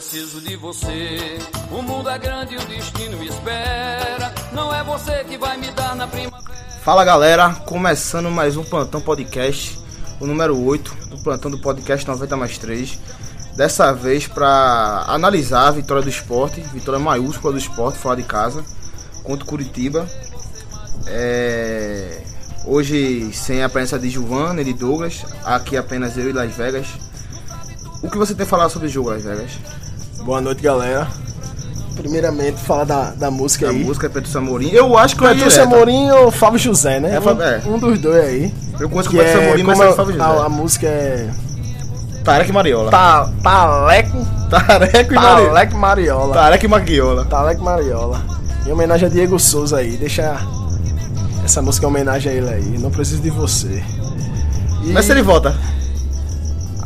preciso de você. O mundo é grande e o destino espera. Não é você que vai me dar na primavera. Fala galera, começando mais um Plantão Podcast, o número 8 do Plantão do Podcast 90 mais 3. Dessa vez para analisar a vitória do esporte, vitória maiúscula do esporte fora de casa, contra o Curitiba. É... Hoje sem a presença de Giovanna e de Douglas, aqui apenas eu e Las Vegas. O que você tem a falar sobre o jogo, Las Vegas? Boa noite, galera. Primeiramente, falar da, da música A aí. música é Petrúcio Amorim. Eu acho que é Petúcio direta. Amorim ou Fábio José, né? É, Fábio- é. um, um dos dois aí. Eu conheço o Petrúcio é, Amorim, mas é a, Fábio José. a, a música é Tarek Mariola. Ta, Taleco, Tareco e Mariola. Taleco Mariola. Tarek e Maguiola. Taleco Mariola. Em homenagem a Diego Souza aí. Deixa essa música em homenagem a ele aí. Não preciso de você. E Mas se ele volta.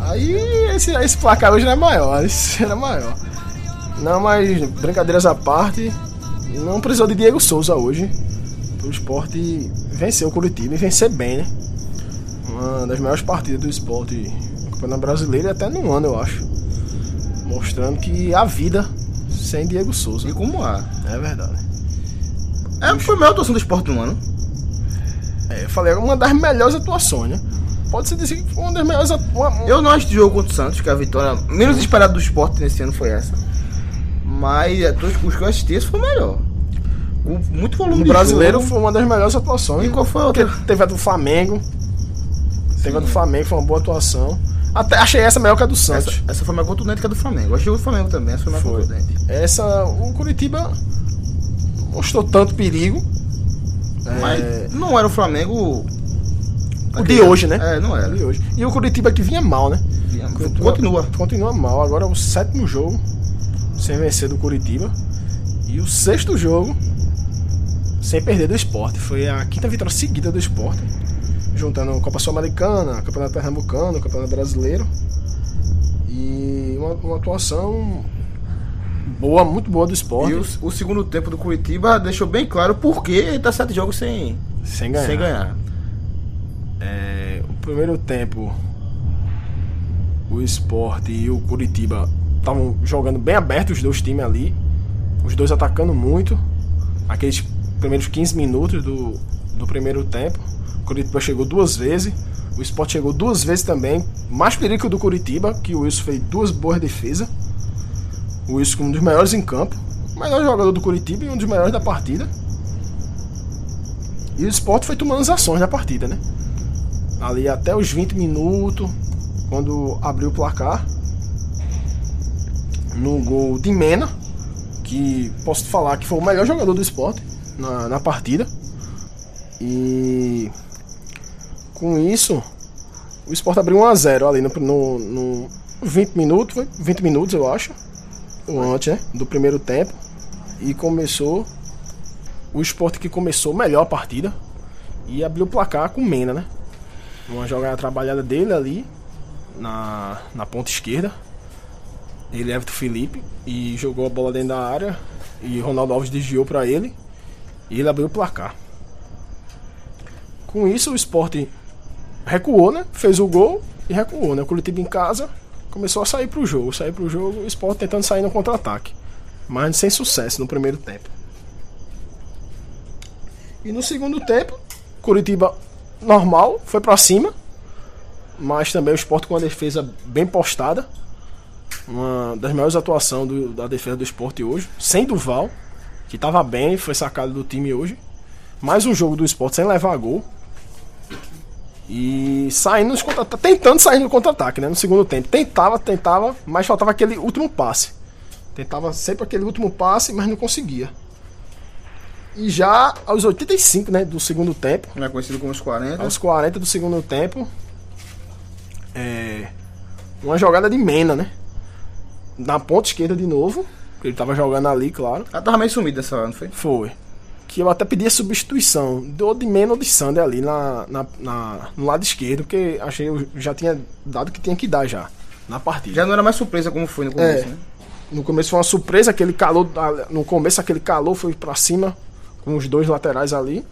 aí esse, esse placar hoje era maior. Esse era maior. Não, mas brincadeiras à parte, não precisou de Diego Souza hoje. O esporte venceu o Curitiba e vencer bem, né? Uma das maiores partidas do esporte no Campeonato Brasileiro e até no ano, eu acho. Mostrando que a vida sem Diego Souza. E como há? É verdade. É, foi a melhor atuação do esporte no ano. É, eu falei, é uma das melhores atuações, né? Pode-se dizer que foi uma das melhores atuações. Eu não acho de jogo contra o Santos, que a vitória menos esperada do esporte nesse ano foi essa. Mas é, os que eu assisti, esse foi o melhor. Com muito volume de brasileiro jogo. foi uma das melhores atuações. E qual foi a outra? teve a do Flamengo. Teve a do Flamengo, foi uma boa atuação. Até achei essa melhor que a do Essa, Santos. essa foi mais contundente que a do Flamengo. Eu achei o Flamengo também, essa foi mais Foi. contundente. Essa, o Curitiba mostrou tanto perigo. É, Mas não era o Flamengo. o de hoje, né? É, não O era. de hoje. E o Curitiba que vinha mal, né? Continua. Continua mal. Agora é o sétimo jogo sem vencer do Curitiba. E o sexto jogo sem perder do esporte. Foi a quinta vitória seguida do esporte. Juntando Copa Sul-Americana, Campeonato Pernambucano, Campeonato Brasileiro. E uma, uma atuação boa, muito boa do esporte. E o, o segundo tempo do Curitiba deixou bem claro por que ele tá sete jogos sem, sem ganhar. sem ganhar. É, o primeiro tempo, o Sport e o Curitiba estavam jogando bem aberto os dois times ali. Os dois atacando muito. Aqueles primeiros 15 minutos do, do primeiro tempo. O Curitiba chegou duas vezes. O Sport chegou duas vezes também. Mais perigo do Curitiba, que o Wilson fez duas boas defesas. O Wilson um dos melhores em campo. O melhor jogador do Curitiba e um dos melhores da partida. E o Sport foi tomando as ações da partida, né? ali até os 20 minutos, quando abriu o placar. No gol de Mena, que posso falar que foi o melhor jogador do esporte na, na partida. E com isso, o esporte abriu 1x0 ali no, no, no 20 minutos, foi 20 minutos eu acho, ou antes, né? Do primeiro tempo. E começou o esporte que começou melhor a partida e abriu o placar com Mena, né? Uma jogada trabalhada dele ali na, na ponta esquerda. Ele é Everton Felipe e jogou a bola dentro da área e Ronaldo Alves desviou para ele e ele abriu o placar. Com isso o esporte recuou, né? Fez o gol e recuou, né? O Curitiba em casa começou a sair pro jogo, sair pro jogo, o esporte tentando sair no contra-ataque. Mas sem sucesso no primeiro tempo. E no segundo tempo, Curitiba normal, foi pra cima. Mas também o esporte com a defesa bem postada. Uma das maiores atuações do- da defesa do esporte hoje. Sem Duval, que tava bem, foi sacado do time hoje. Mais um jogo do esporte sem levar gol. E saindo nos contra tentando sair no contra-ataque, né? No segundo tempo. Tentava, tentava, mas faltava aquele último passe. Tentava sempre aquele último passe, mas não conseguia. E já aos 85, né, do segundo tempo, Não é conhecido como os 40. aos 40 do segundo tempo, é, uma jogada de Mena, né? Na ponta esquerda de novo. Ele tava jogando ali, claro. Ela tava meio sumida essa hora, não foi? Foi. Que eu até pedi a substituição ou de Mena ou de Sander ali na, na, na- no lado esquerdo, porque achei eu já tinha dado que tinha que dar já na partida. Já não era mais surpresa como foi no começo, É. né? No começo foi uma surpresa, aquele calor. No começo aquele calor foi pra cima com os dois laterais ali.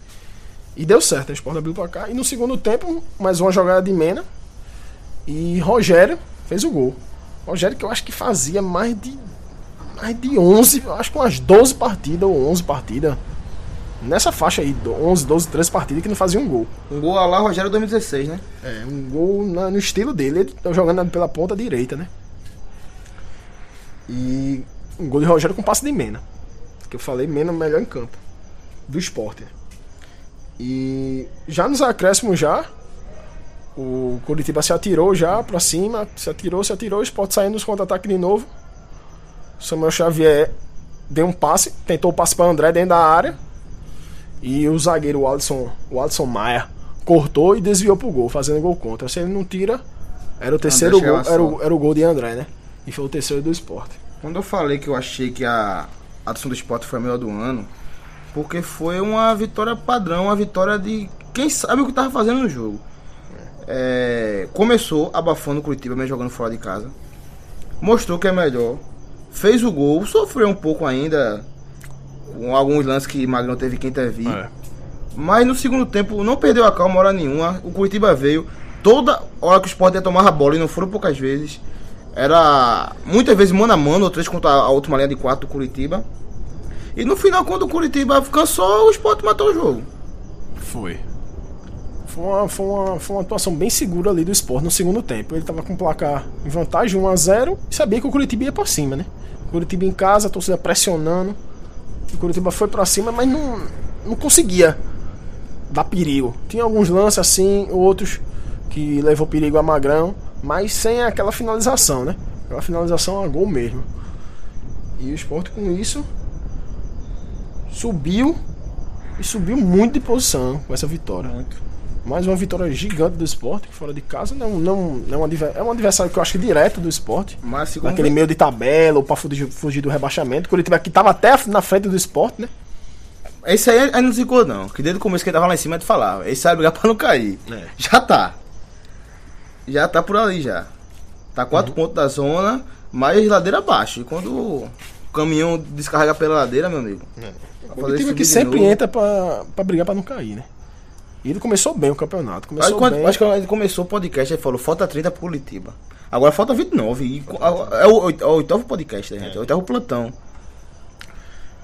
E deu certo, a Sport abriu pra cá. E no segundo tempo, mais uma jogada de Mena. E Rogério fez o gol. Rogério que eu acho que fazia mais de mais de 11, eu acho que umas 12 partidas ou 11 partidas. Nessa faixa aí, 11, 12, 13 partidas que não fazia um gol. Um gol lá Rogério 2016, né? É, um gol na- no estilo dele, ele tá jogando pela ponta direita, né? E um gol de Rogério com passe de Mena. Que eu falei, Mena melhor em campo. Do esporte. E já nos acréscimos já, o Curitiba se atirou já pra cima, se atirou, se atirou, o esporte saindo nos contra-ataques de novo. Samuel Xavier deu um passe, tentou o passe para André dentro da área. E o zagueiro o Alisson, o Alisson Maia cortou e desviou pro gol, fazendo gol contra. Se ele não tira, era o terceiro gol, chegava era o, era o gol de André, né? E foi o terceiro do esporte. Quando eu falei que eu achei que a atuação do esporte foi a melhor do ano, porque foi uma vitória padrão, uma vitória de quem sabe o que tava fazendo no jogo. É, começou abafando o Curitiba, mesmo jogando fora de casa. Mostrou que é melhor. Fez o gol, sofreu um pouco ainda com alguns lances que Magrão teve que intervir. É. Mas no segundo tempo não perdeu a calma hora nenhuma. O Curitiba veio. Toda hora que o Sport ia tomar a bola, e não foram poucas vezes. Era muitas vezes mano a mano, outras contra a última linha de quatro do Curitiba. E no final, quando o Curitiba cansou, o Sport matou o jogo. Foi. Foi uma, foi, uma, foi uma atuação bem segura ali do esporte no segundo tempo. Ele tava com placar em vantagem 1x0 e sabia que o Curitiba ia pra cima, né? O Curitiba em casa, a torcida pressionando. O Curitiba foi pra cima, mas não, não conseguia dar perigo. Tinha alguns lances assim, outros que levou perigo a Magrão, mas sem aquela finalização, né? Aquela finalização a gol mesmo. E o esporte com isso subiu e subiu muito de posição com essa vitória. Mais uma vitória gigante do esporte, fora de casa. Não, não, não é, um é um adversário que eu acho que direto do esporte. Mas Naquele meio de tabela, ou pra fugir, fugir do rebaixamento. Curitiba que tava até na frente do esporte, né? Esse aí, aí não ficou não. Que desde o começo que ele tava lá em cima, ele falava. Esse sabe brigar pra não cair. É. Já tá. Já tá por ali já. Tá quatro Uhum. pontos da zona, mais ladeira abaixo. E quando o caminhão descarrega pela ladeira, meu amigo. vai O subir que sempre novo. entra pra, pra brigar pra não cair, né? E ele começou bem o campeonato. Acho, Começou quando, bem. acho que quando ele começou o podcast, ele falou, falta 30 pro Curitiba. Agora falta 29. E, é, o, é o oitavo podcast, né, gente? É o oitavo plantão.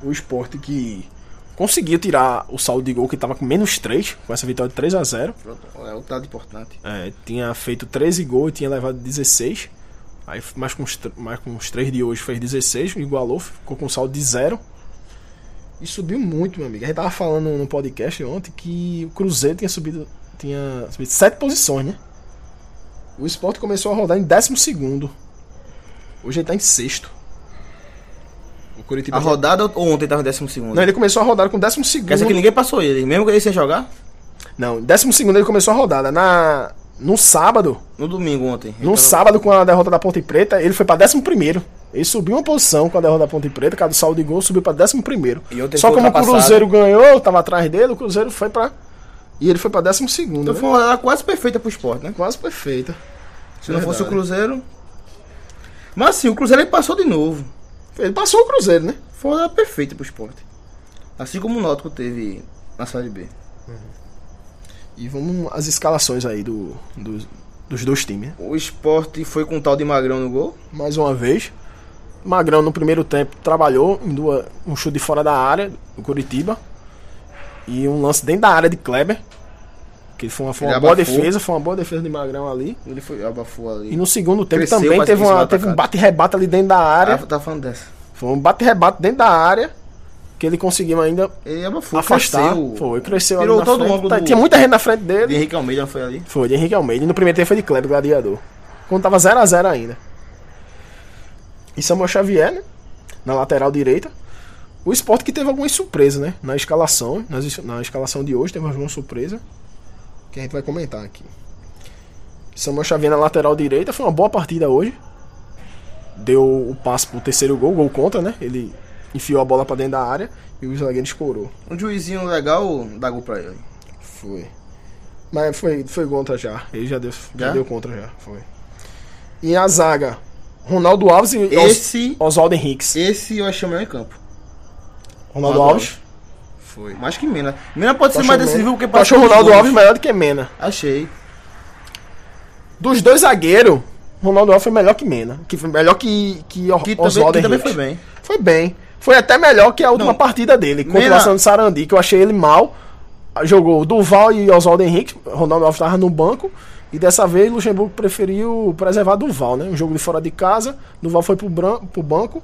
O esporte que conseguiu tirar o saldo de gol, que tava com menos 3, com essa vitória de 3 a 0 É o dado importante. É, tinha feito 13 gols e tinha levado 16. Aí, mais com, os, mais com os 3 de hoje, fez 16, igualou, ficou com saldo de 0. E subiu muito, meu amigo. A gente tava falando no podcast ontem que o Cruzeiro tinha subido, tinha subido 7 posições, né? O Sport começou a rodar em 12. Hoje ele tá em sexto. O Curitiba. A tinha- rodada ou ontem tava em décimo segundo? Não, ele começou a rodar com 12 segundo. Quer dizer que ninguém passou ele, mesmo que ele sem jogar? Não, 12 segundo ele começou a rodada. Na... No sábado, No domingo ontem. No Então, sábado, com a derrota da Ponte Preta, ele foi pra 11. Ele subiu uma posição com a derrota da Ponte Preta, cada saldo de gol subiu pra 11. E ontem Só como o. Cruzeiro ganhou, tava atrás dele, o Cruzeiro foi pra. E ele foi pra 12. Então né? foi uma rodada quase perfeita pro esporte, né? Quase perfeita. Se não fosse o Verdade. Cruzeiro. Mas assim, o Cruzeiro ele passou de novo. Ele passou o Cruzeiro, né? Foi uma rodada perfeita pro esporte. Assim como o Náutico teve na Série B. E vamos às escalações aí do, do- dos dois times. né? O esporte foi com o tal de Magrão no gol. Mais uma vez. Magrão no primeiro tempo trabalhou em duas, um chute de fora da área, do Curitiba. E um lance dentro da área de Kleber. Que foi uma, foi uma boa defesa, foi uma boa defesa de Magrão ali. Ele foi abafou ali. E no segundo tempo Cresceu, também teve, uma, teve um bate-rebate ali dentro da área. Ah, tá falando dessa. Foi um bate-rebate dentro da área. Que ele conseguiu ainda Ele abafou, afastar. cresceu. Foi, cresceu Tirou todo o frente. ângulo Tá- do- Tinha muita gente na frente De dele. Henrique Almeida foi ali. Foi, de Henrique Almeida. E no primeiro tempo foi de Kleber, gladiador. Quando tava 0x0 ainda. E Samuel Xavier, né? Na lateral direita. O esporte que teve algumas surpresas, né? Na escalação. nas- na escalação de hoje teve alguma surpresa. Que a gente vai comentar aqui. Samuel Xavier na lateral direita. Foi uma boa partida hoje. Deu o passe pro terceiro gol, gol contra, né? Ele enfiou a bola pra dentro da área e o zagueiro escorou. Um juizinho legal dá gol pra ele. Foi. Mas foi, foi contra já. Ele já deu, já? Já? deu contra já. Foi. E a zaga, Ronaldo Alves e Os- Esse, Oswaldo Henriques. esse eu achei o melhor em campo. Ronaldo Ronaldo Alves? Foi. Mais que Mena. Mena pode ser Tu mais achou decisivo porque Tu achou o Ronaldo. Alves melhor do que Mena. Achei. Dos dois zagueiros, Ronaldo Alves foi melhor que Mena. Que foi melhor que, que, Que também, Oswaldo que também Henrique. foi bem. Foi bem. Foi até melhor que a última Não. partida dele, contra o de Sarandi, que eu achei ele mal. Jogou Duval e Oswaldo Henrique. Ronaldo Alves estava no banco. E dessa vez Luxemburgo preferiu preservar Duval, né? Um jogo de fora de casa. Duval foi pro, bran- pro banco.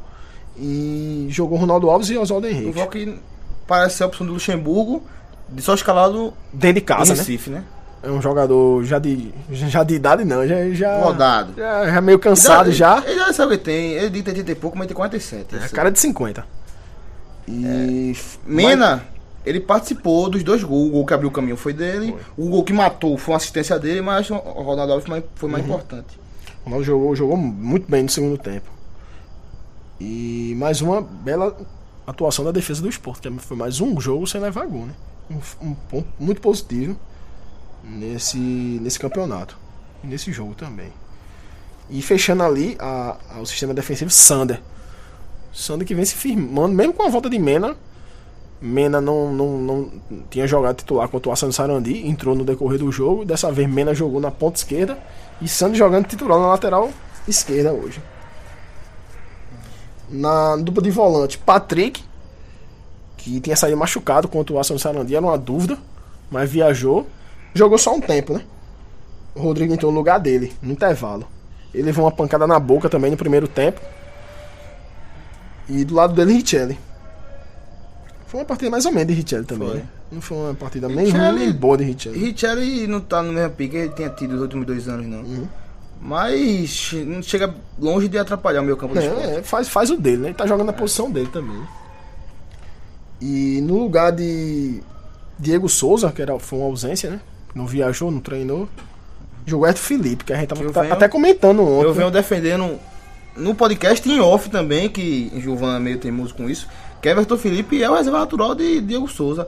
E jogou Ronaldo Alves e Oswaldo O Henrique. Val que parece ser a opção do Luxemburgo de só escalado Dentro de casa, né? Recife, né? É um jogador já de, já de idade, não. Já, já, Rodado. Já, já meio cansado já. Ele já sabe que tem. Ele tem 30 e pouco, mas tem 47. É Isso. cara de 50. E. Mena, ele participou dos dois gols. O gol que abriu o caminho foi dele. O gol que matou foi uma assistência dele, mas o Ronaldo Alves foi mais- foi mais importante. O Ronaldo jogou, jogou muito bem no segundo tempo. E mais uma bela atuação da defesa do esporte, que foi mais um jogo sem levar gol, né? Um, um ponto muito positivo nesse, nesse campeonato. E nesse jogo também. E fechando ali a, a- o sistema defensivo, Sander. Sander que vem se firmando, mesmo com a volta de Mena. Mena não, não, não tinha jogado titular contra o Ação Sarandi, entrou no decorrer do jogo. Dessa vez Mena jogou na ponta esquerda e Sander jogando titular na lateral esquerda hoje. Na dupla de volante, Patrick, que tinha saído machucado contra o Ação Sarandi, era uma dúvida, mas viajou. Jogou só um tempo, né? O Rodrigo entrou no lugar dele, no intervalo. Ele levou uma pancada na boca também no primeiro tempo. E do lado dele, Richelli. Foi uma partida mais ou menos de Richelli também, Foi. né? Não foi uma partida nem Richelli- ruim nem boa de Richelli. Richelli não tá no mesmo pique que ele tinha tido nos últimos dois anos, não. Uhum. Mas não chega longe de atrapalhar o meu campo de esporte. É, é, faz, faz o dele, né? Ele tá jogando na posição dele também. E no lugar de Diego Souza, que era, foi uma ausência, né? Não viajou, não treinou. Jogou Edson Felipe, que a gente tava tá- venho- até comentando ontem. Eu venho defendendo no podcast em off também, que Gilvan é meio teimoso com isso, que Everton Felipe é o reserva natural de Diego Souza.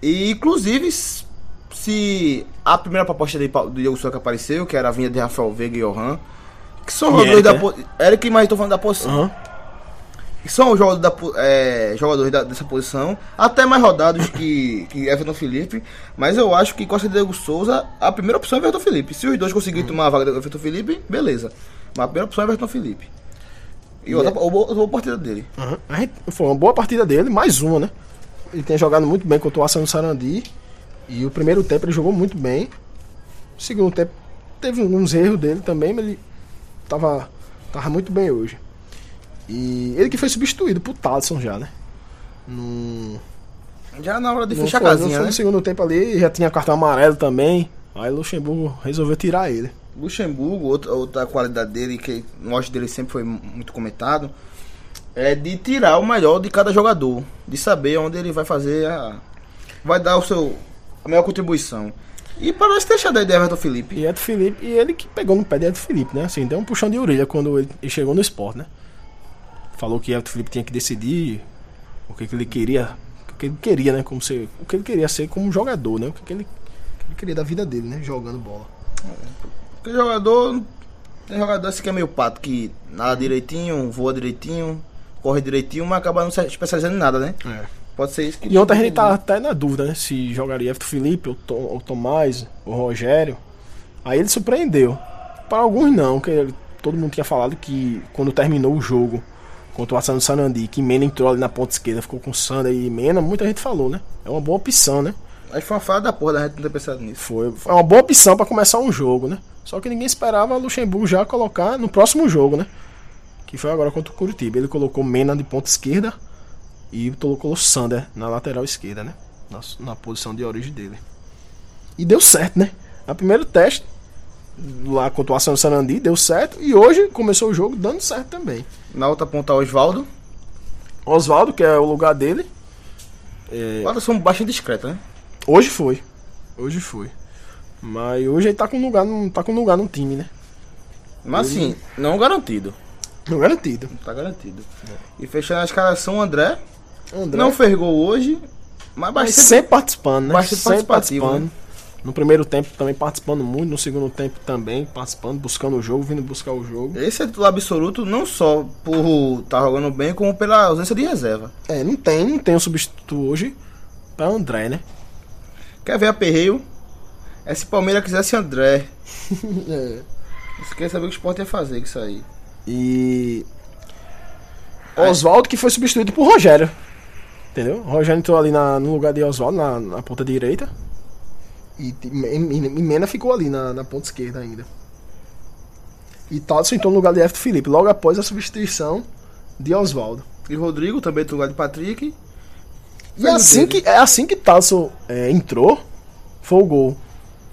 E inclusive, se a primeira proposta de, do Diego Souza que apareceu, que era a vinda de Rafael Veiga e Johan, que são jogadores da né? po- Eric, mas tô falando da posição. Aham. que são jogadores, da, é, jogadores da- dessa posição, até mais rodados que, que Everton Felipe, mas eu acho que Costa e Diego Souza, a primeira opção é Everton Felipe. Se os dois conseguirem tomar a vaga do Everton Felipe, beleza. Mas a primeira opção é Everton Felipe. E outra, é- outra, outra partida dele. Gente- Foi uma boa partida dele, mais uma, né? Ele tem jogado muito bem contra o do Sarandi. E o primeiro tempo ele jogou muito bem. O segundo tempo teve alguns erros dele também, mas ele tava, tava muito bem hoje. E ele que foi substituído por Talisson já, né? Num, Já na hora de fechar a foi- casinha, foi né? no segundo tempo ali, já tinha cartão amarelo também. Aí Luxemburgo resolveu tirar ele. Luxemburgo, outra, outra qualidade dele, que no auge dele sempre foi muito comentado, é de tirar o melhor de cada jogador. De saber onde ele vai fazer a. Vai dar o seu. a melhor contribuição. E parece ter deixado aí de Everton Felipe. E Edson Felipe, e ele que pegou no pé de Edson Felipe, né? Assim, deu um puxão de orelha quando ele chegou no esporte, né? Falou que Edson Felipe tinha que decidir o que, que ele queria. O que ele queria, né? Como ser, o que ele queria ser como jogador, né? O que, que ele, o que ele queria da vida dele, né? Jogando bola. Porque jogador. Tem jogador assim que é meio pato, que nada direitinho, voa direitinho, corre direitinho, mas acaba não se especializando em nada, né? Pode ser isso que. E ontem a gente tá até na dúvida, né? Se jogaria Everton Felipe, ou, Tom, ou Tomás, ou Rogério. Aí ele surpreendeu. Para alguns não, que ele- todo mundo tinha falado que quando terminou o jogo contra o do Sanandi, que Mena entrou ali na ponta esquerda, ficou com Sander e Mena, muita gente falou, né? É uma boa opção, né? Aí foi uma falha da porra da gente não ter pensado nisso. Foi, foi uma boa opção para começar um jogo, né? Só que ninguém esperava Luxemburgo já colocar no próximo jogo, né? Que foi agora contra o Curitiba. Ele colocou Mena de ponta esquerda e colocou Sander na lateral esquerda, né? Na, na posição de origem dele. E deu certo, né? A primeiro teste lá contra o Ação Sanandi deu certo e hoje começou o jogo dando certo também. Na outra ponta, Osvaldo. Oswaldo, que é o lugar dele, é, são bastante discreto, né? Hoje foi. Hoje foi. Mas hoje ele tá com lugar, no- tá com lugar no time, né? Mas assim, não garantido. Não garantido. Não tá garantido. E fechando a escalação, André. André. Não fez gol hoje, mas Mas bastante. sempre participando, né? bastante sempre participativo, né? participando. No primeiro tempo também participando muito, no segundo tempo também participando, buscando o jogo, vindo buscar o jogo. Esse é titular absoluto, não só por estar jogando bem, como pela ausência de reserva. É, não tem, não tem um substituto hoje pra André, né? Quer ver aperreio? É se Palmeiras quisesse André. É. Você quer saber o que o Sport ia fazer com isso aí. E. Oswaldo que foi substituído por Rogério. Entendeu? O Rogério entrou ali na- no lugar de Oswaldo, na, na ponta direita. E, e, e- Mena ficou ali na, na ponta esquerda ainda. E Tadson entrou no lugar de Everton Felipe, logo após a substituição de Oswaldo. E Rodrigo também do lugar de Patrick. E assim que, é assim que Tadson é, entrou, foi o gol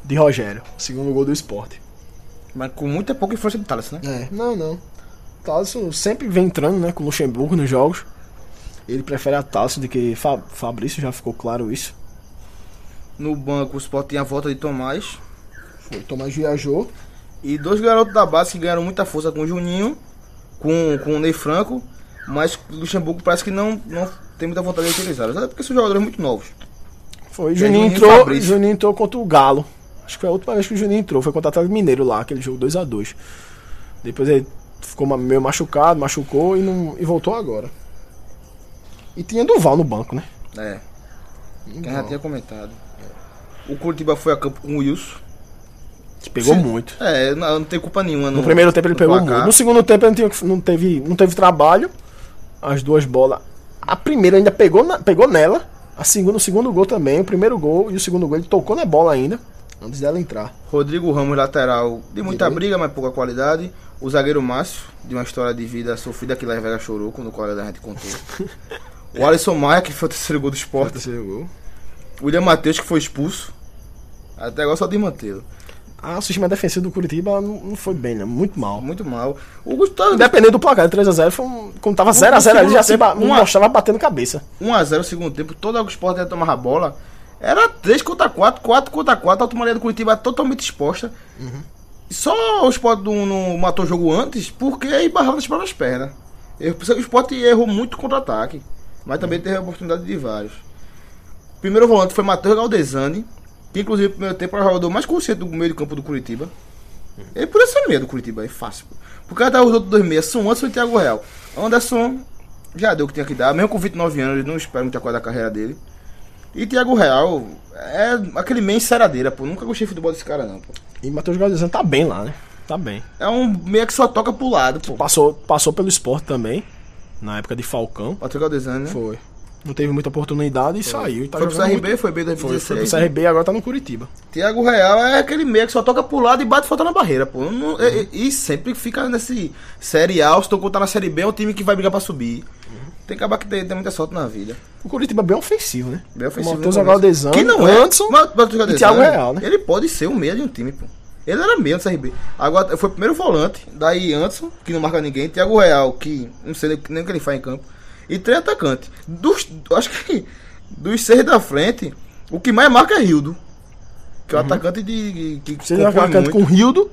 de Rogério. Segundo gol do esporte. Mas com muita pouca influência do Thales, né? É, não, não. Talisson sempre vem entrando, né, com o Luxemburgo nos jogos. Ele prefere a Talisson do que Fa Fabrício, já ficou claro isso. No banco o Sport tinha a volta de Tomás. Foi, Tomás viajou. E dois garotos da base que ganharam muita força com o Juninho, com, com o Ney Franco, mas o Luxemburgo parece que não, não tem muita vontade de utilizar. Até porque são jogadores muito novos. Foi, Juninho entrou. Juninho entrou contra o Galo. Acho que foi a última vez que o Juninho entrou, foi contra o Atlético Mineiro lá, aquele jogo 2 a 2 Depois ele ficou meio machucado, machucou e, não, e voltou agora. E tinha Duval no banco, né? É, quem já tinha comentado. O Curitiba foi a campo com o Wilson. Que pegou Sim. muito. É, não, não tem culpa nenhuma. No primeiro tempo ele pegou placar. muito. No segundo tempo ele não, tinha- não teve, não teve trabalho. As duas bolas. A primeira ainda pegou, na- pegou nela. A segunda, o segundo gol também. O primeiro gol e o segundo gol ele tocou na bola ainda. Antes dela entrar. Rodrigo Ramos, lateral, de muita Direito. briga, mas pouca qualidade. O zagueiro Márcio, de uma história de vida sofrida que Las Vegas chorou quando o colega da gente contou. o Alisson Maia, que foi o terceiro gol do esporte. terceiro gol. William Matheus, que foi expulso. Até agora só de mantê-lo. O sistema defensivo do Curitiba não, foi bem, né? Muito mal. Muito mal. O Gustavo, Independente do placar, 3x0 foi um. Quando tava 0x0, ele segundo já se ba- mostrava batendo cabeça. 1x0 no segundo tempo, toda o esporte ia tomar a bola. Era 3 contra 4, 4 contra 4, a automaria do Curitiba totalmente exposta. E Só o esporte não, matou o jogo antes porque esbarrava nas próprias pernas. Eu- O esporte errou muito contra-ataque, mas também teve a oportunidade de vários. O primeiro volante foi Matheus Galdesani, que inclusive no primeiro tempo era o jogador mais consciente do meio de campo do Curitiba. Ele podia ser meio do Curitiba, é fácil. pô. Porque até os outros dois meias são Anderson e Thiago Real. Anderson já deu o que tinha que dar, mesmo com 29 anos, ele não espera muita coisa da carreira dele. E Thiago Real é aquele meio enceradeira, pô. Nunca gostei de futebol desse cara, não, pô. E Matheus Galdesano tá bem lá, né? Tá bem. É um meia que só toca pro lado, pô. Passou, passou pelo esporte também. Na época de Falcão. Patrick Galdesani, né? Foi. Não teve muita oportunidade e saiu. E tá Foi pro CRB, muito- foi bem Foi, foi 2016. pro CRB e agora tá no Curitiba. Thiago Real é aquele meia que só toca pro lado e bate falta na barreira, pô. Não- e, e- e sempre fica nesse Série A, se tu tá na Série B, é um time que vai brigar pra subir. Tem que acabar que ter, ter muita sorte na vida. O Curitiba é bem ofensivo, né? Bem ofensivo Matheus no começo. Galdesano, Que não é. Anderson Mas- mas o Galdesano, e Thiago Real, né? Ele pode ser um meia de um time, pô. Ele era meia no CRB. Agora foi o primeiro volante, daí Anderson, que não marca ninguém, Thiago Real, que não sei nem o que ele faz em campo, e três atacantes. Dos, acho que dos seis da frente, o que mais marca é Rildo. Que é o atacante de. que Você já compõe canto com muito. Rildo,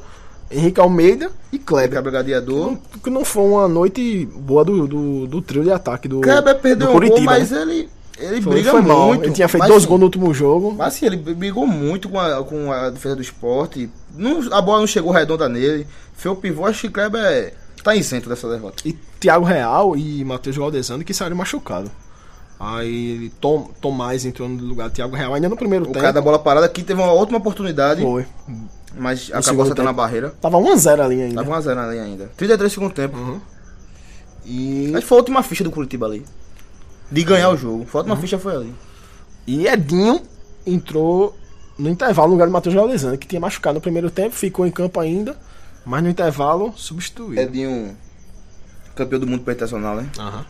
Henrique Almeida e Que é Kleber. brigadiador. Que não foi uma noite boa do, do, do trio de ataque do, Kleber perdeu do um gol, Curitiba. mas né? ele, ele Foi, briga foi mal. muito. Ele tinha feito Mas, dois sim, gols no último jogo. Mas assim, ele brigou muito com a, com a defesa do esporte. Não, a bola não chegou redonda nele. Foi o pivô, acho que Kleber é, tá isento dessa derrota. E Thiago Real e Matheus Galdesano que saíram machucados. Aí Tom, Tomás entrou no lugar do Thiago Real ainda no primeiro O tempo. cara da bola parada aqui teve uma ótima oportunidade, Foi. mas acabou segundo acertando a barreira. Tava 1x0 ali ainda. Tava 1x0 ali ainda. 33 segundo tempo. Uhum. E, Mas foi a última ficha do Curitiba ali. De ganhar o jogo. Foi a Uhum. última ficha foi ali. e Edinho entrou no intervalo no lugar do Matheus Galdesano, que tinha machucado no primeiro tempo, ficou em campo ainda, mas no intervalo substituiu. Edinho, campeão do mundo internacional, né? Aham.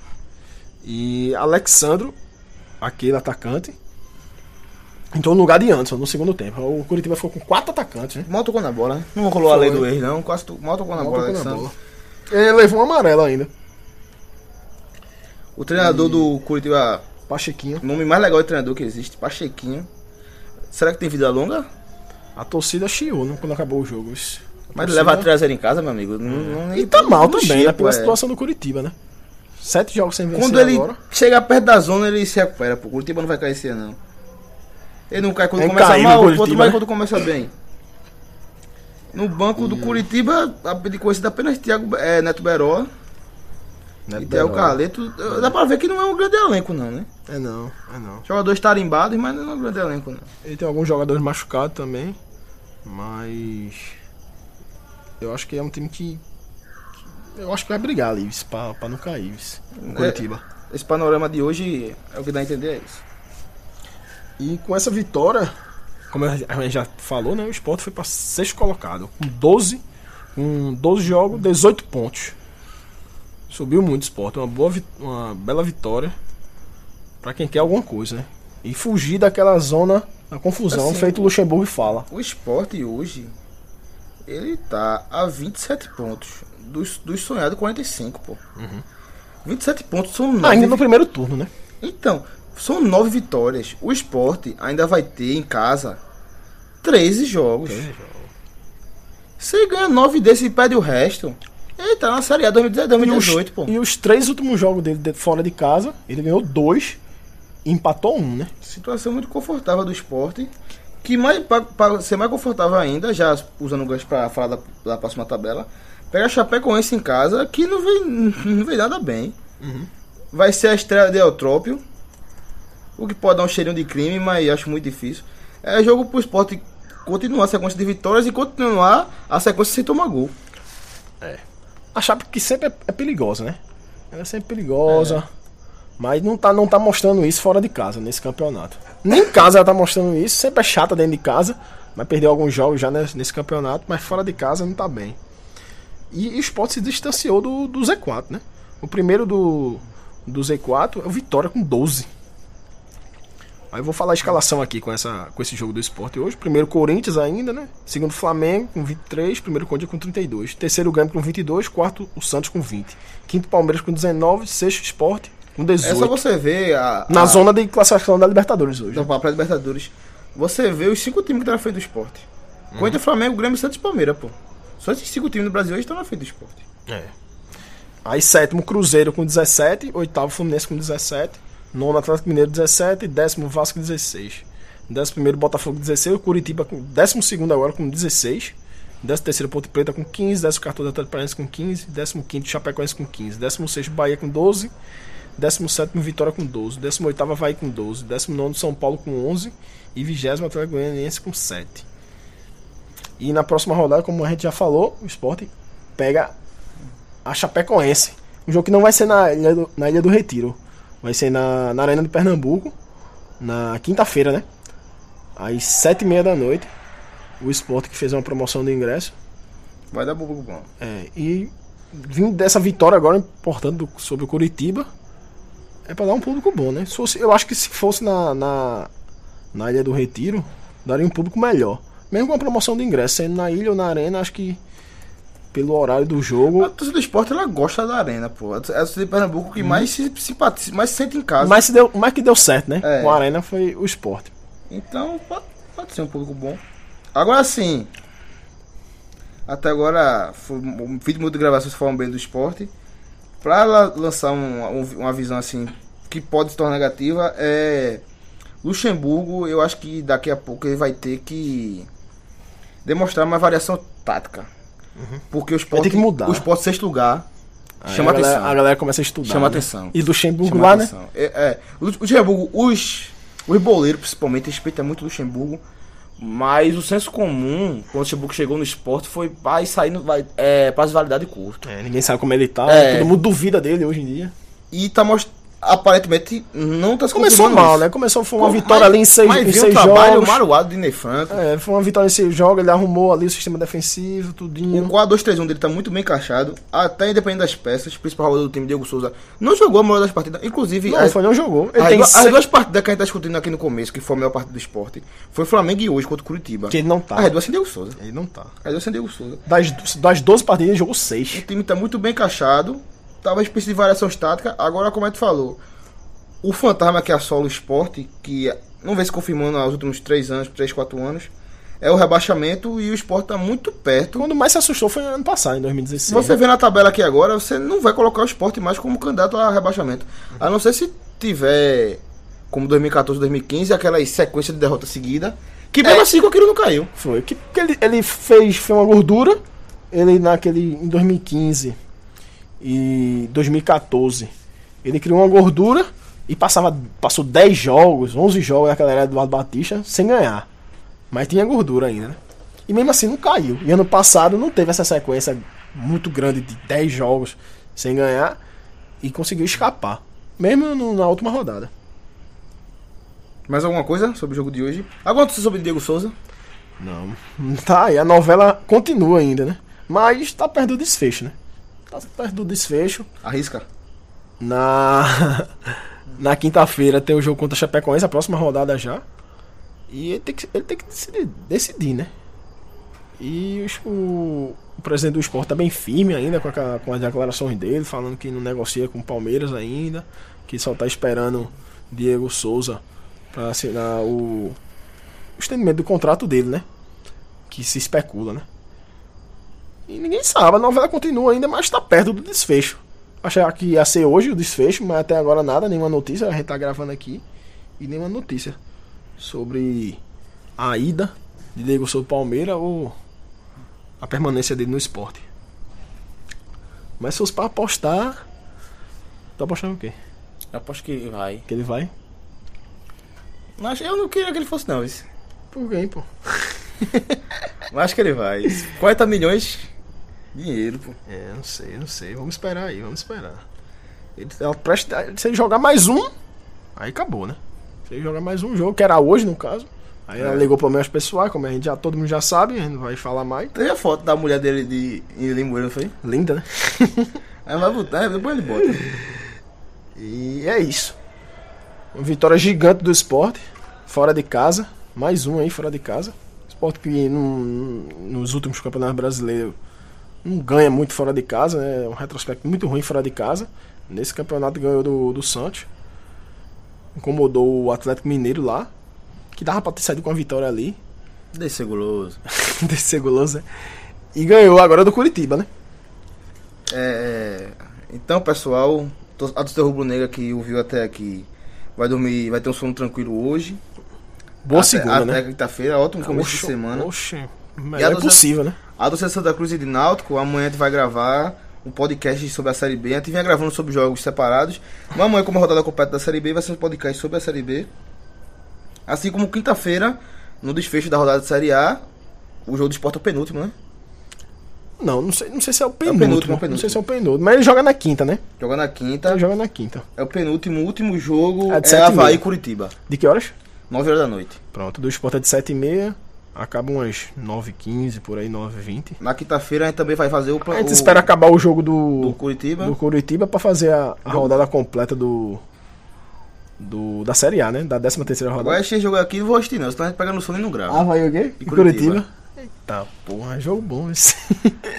E Alexandro, aquele atacante, entrou no lugar de Anderson no segundo tempo. O Curitiba ficou com quatro atacantes, né? Mal tocou na bola, né? Não rolou a lei do ex, não. Quase tu- mal tocou na Mal bola, tocou na Alexandre. bola. Ele levou um amarelo ainda. O treinador do Curitiba, Pachequinho. o nome mais legal de treinador que existe, Pachequinho. Será que tem vida longa? A torcida chiou né, quando acabou o jogo. Isso. A Mas leva 3 em casa, meu amigo. Não, não, E tá mal também, chia, né? Pela é. situação do Curitiba, né? Sete jogos sem vencer Quando ele agora. chega perto da zona, ele se recupera. Pô. O Curitiba não vai cair esse ano, não. Ele não cai quando É começa mal, o quanto Curitiba, mais né? quando começa bem. No banco do Curitiba, a de conhecido apenas Thiago, é, Neto Beró e Thiago Carleto. Dá pra ver que não é um grande elenco, não, né? É não, é não. Jogadores tarimbados, mas não é um grande elenco, não. Ele tem alguns jogadores machucados também. Mas. Eu acho que é um time que. eu acho que vai brigar ali, pra não cair, vice, o É. Curitiba. Esse panorama de hoje é o que dá a entender é isso. E com essa vitória, como a gente já falou, né? O Sport foi para sexto colocado. Com 12, com 12 jogos, 18 pontos. Subiu muito o Sport. Uma, boa, uma bela vitória para quem quer alguma coisa, né? E fugir daquela zona da confusão, Assim, feito o Luxemburgo fala. O esporte hoje, ele tá a 27 pontos dos, dos sonhados 45, pô. 27 pontos são 9. Uhum. Ainda no primeiro turno, né? Então, são 9 vitórias. O esporte ainda vai ter em casa 13 jogos. Se ele ganha 9 desses e perde o resto, ele tá na Série A 2018, pô. E os três últimos jogos dele de- fora de casa, ele ganhou dois e empatou um, né? Situação muito confortável do esporte. Que mais, para ser mais confortável ainda, já usando o gancho para falar da, da próxima tabela, pega a Chapecoense em casa, que não vem, não vem nada bem. Vai ser a estreia de Eutrópio, o que pode dar um cheirinho de crime, mas acho muito difícil. É jogo pro esporte continuar a sequência de vitórias e continuar a sequência sem tomar gol. A Chape que sempre é, é perigosa, né? Ela é sempre perigosa. Mas não tá, não tá mostrando isso fora de casa, nesse campeonato. Nem em casa ela tá mostrando isso. Sempre é chata dentro de casa. Mas perdeu alguns jogos já nesse, nesse campeonato. Mas fora de casa não tá bem. E, e o Sport se distanciou do, do Z4, né? O primeiro do, do Z4 é o Vitória com 12. Aí eu vou falar a escalação aqui com, essa, com esse jogo do esporte hoje. Primeiro Corinthians ainda, né? Segundo Flamengo com 23, primeiro Corinthians com 32. Terceiro Grêmio com 22, quarto o Santos com 20. Quinto Palmeiras com 19, sexto Esporte com 18. É só você ver a, Na a- zona de classificação da Libertadores hoje. da própria Libertadores. Você vê os cinco times que estão na frente do esporte. Corinthians, Flamengo, Grêmio, Santos e Palmeiras, pô. Só esses cinco times do Brasil hoje estão na frente do esporte. É. Aí sétimo Cruzeiro com 17, oitavo Fluminense com 17, nono Atlético Mineiro 17, décimo Vasco 16. Décimo primeiro Botafogo 16, o Curitiba com décimo segundo agora com 16. Décimo terceiro Ponte Preta com 15, décimo 14 Atlético Paranaense com 15, décimo quinto Chapecoense com 15, décimo sexto Bahia com 12, décimo sétimo Vitória com 12, décimo oitavo Havaí com 12, décimo nono São Paulo com 11 e vigésimo Atlético Goianiense com 7. E na próxima rodada, como a gente já falou, o Sport pega a Chapecoense. Um jogo que não vai ser na Ilha do, na Ilha do Retiro. Vai ser na, na Arena de Pernambuco. Na quinta-feira, né? Às sete e meia da noite. O Sport que fez uma promoção de ingresso. Vai dar público bom. É, e vindo dessa vitória agora importante do- sobre o Curitiba. É pra dar um público bom, né? Se fosse, eu acho que se fosse na, na, na Ilha do Retiro, daria um público melhor. Mesmo com a promoção de ingresso, sendo na ilha ou na arena, acho que pelo horário do jogo. A torcida do esporte ela gosta da arena, pô. É a torcida de Pernambuco que mais se simpatiza, mais se sente em casa. Mas se deu, mais que deu certo, né? É. Com a arena foi o esporte. Então pode, pode ser um público bom. Agora sim. Até agora, foi um vídeo muito de gravação se falam bem do esporte. Pra la- lançar um- um- uma visão assim que pode se tornar negativa é. Luxemburgo, eu acho que daqui a pouco ele vai ter que demonstrar uma variação tática. Porque o esporte, que mudar. o esporte sexto lugar Aí chama a galera, atenção. a galera começa a estudar. Chama né? atenção. E Luxemburgo Chama lá, né? atenção. É, é. O o Luxemburgo, os, os boleiros principalmente, respeitam muito o Luxemburgo. Mas o senso comum, quando o Luxemburgo chegou no esporte, foi vai saindo, vai, é, prazo de validade curto. É, ninguém sabe como ele tá. É. Todo mundo duvida dele hoje em dia. E tá mostrando, aparentemente, não tá se Começou mal, né? Começou, foi uma Mas- vitória ali em seis, mas em viu seis o trabalho jogos. maruado de Ney Franco. É, foi uma vitória em seis jogos, ele arrumou ali o sistema defensivo, O tudinho. 4-2-3-1 dele tá muito bem encaixado, até independente das peças. O principal jogador do time, Diego Souza, não jogou a maior das partidas. Inclusive, Não, as- foi, não jogou. Ele as, tem duas- as seis- duas partidas que a gente tá discutindo aqui no começo, que foi a melhor parte do esporte, foi Flamengo e hoje contra o Curitiba. Que ele não tá. As duas sem Diego Souza. Ele não tá. As duas sem Diego Souza. Das, das 12 partidas, ele jogou O 6. time tá muito bem encaixado. Talvez precise de variação estática. Agora, como a gente falou, o fantasma que assola o esporte, que não vem se confirmando nos últimos 3 anos, 3, 4 anos, é o rebaixamento e o esporte tá muito perto. Quando mais se assustou foi ano passado, em 2016. Se você né? vê na tabela aqui agora, você não vai colocar o esporte mais como candidato a rebaixamento. A não ser se tiver, como 2014, 2015, aquela sequência de derrota seguida. Que mesmo É. assim o Aquilo não caiu. Foi. Que, que ele, ele fez foi uma gordura. Ele naquele. Em 2015 e 2014. Ele criou uma gordura e passava, passou 10 jogos, 11 jogos naquela era do Eduardo Batista sem ganhar. Mas tinha gordura ainda, né? E mesmo assim não caiu. E ano passado não teve essa sequência muito grande de 10 jogos sem ganhar e conseguiu escapar. Mesmo no- na última rodada. Mais alguma coisa sobre o jogo de hoje? Alguma coisa sobre Diego Souza? Não. Tá, e a novela continua ainda, né? Mas tá perto do desfecho, né? Tá perto do desfecho. Arrisca. Na na quinta-feira tem o jogo contra a Chapecoense, a próxima rodada já. E ele tem que, ele tem que decidir, decidir, né? E o, o presidente do esporte tá bem firme ainda com, a- com as declarações dele, falando que não negocia com o Palmeiras ainda, que só tá esperando Diego Souza para assinar o, o estendimento do contrato dele, né? Que se especula, né? E ninguém sabe, a novela continua ainda, mas tá perto do desfecho. Achava que ia ser hoje o desfecho, mas até agora nada, nenhuma notícia. A gente tá gravando aqui e nenhuma notícia sobre a ida de Diego Souza Palmeiras ou a permanência dele no esporte. Mas se fosse pra apostar. Tá apostando o quê? Eu aposto que vai. Que ele vai? Mas eu não queria que ele fosse, não. Isso. Por quem, pô? Eu acho que ele vai. 40 milhões. Dinheiro, pô. É, não sei, não sei. Vamos esperar aí, vamos esperar. Ele, ela presta, se ele jogar mais um, aí acabou, né? Se ele jogar mais um jogo, que era hoje no caso. Aí ela É. ligou problemas pessoais, como a gente já, todo mundo já sabe, a gente não vai falar mais. Teve a foto da mulher dele de em Limoeiro, não foi? Linda, né? Aí vai botar, depois ele bota. E é isso. Uma vitória gigante do esporte, fora de casa. Mais um aí, fora de casa. Esporte que nos últimos campeonatos brasileiros não ganha muito fora de casa, né? É um retrospecto muito ruim fora de casa. Nesse campeonato ganhou do, do Santos. Incomodou o Atlético Mineiro lá. Que dava pra ter saído com a vitória ali. Desse ser guloso. Desse ser guloso, né? E ganhou agora do Curitiba, né? É, então, pessoal, a torcida rubro-negra que ouviu até aqui vai dormir, vai ter um sono tranquilo hoje. Boa até, segunda, até né? quinta-feira, ótimo começo de Oxe, semana. Oxe, E melhor torcida- possível, né? A torcida Santa Cruz e de Náutico, amanhã a gente vai gravar um podcast sobre a Série B. A gente vinha gravando sobre jogos separados. Mas amanhã, como a rodada completa da Série B, vai ser um podcast sobre a Série B. Assim como quinta-feira, no desfecho da rodada de Série A, o jogo do esporte é o penúltimo, né? Não, não sei, não sei se é o penúltimo, penúltimo. é o penúltimo. Não sei se é o penúltimo. Mas ele joga na quinta, né? Joga na quinta. Ele joga na quinta. É o penúltimo, o último jogo É é, de e Havaí meia. e Curitiba. De que horas? 9 horas da noite. Pronto, do esporte é de 7h30. Acaba umas 9h15, por aí, 9h20. Na quinta-feira a gente também vai fazer o, A gente o- espera acabar o jogo do do, Curitiba. do Curitiba pra fazer a, a rodada completa do, do. Da Série A, né? Da 13 terceira rodada. Agora esse jogo aqui não vou assistir não, senão a gente pega no sono e não grava. vai o quê? E Curitiba. Curitiba. Eita porra, jogo bom esse.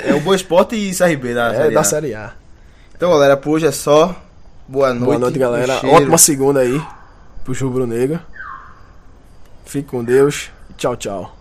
É o Boa Esporte e CRB da é Série da A. Série A. Então galera, por hoje é só. Boa noite. Boa noite, galera. Um. Ótima segunda aí pro Rubro Negro. Fique com Deus. Tchau, tchau.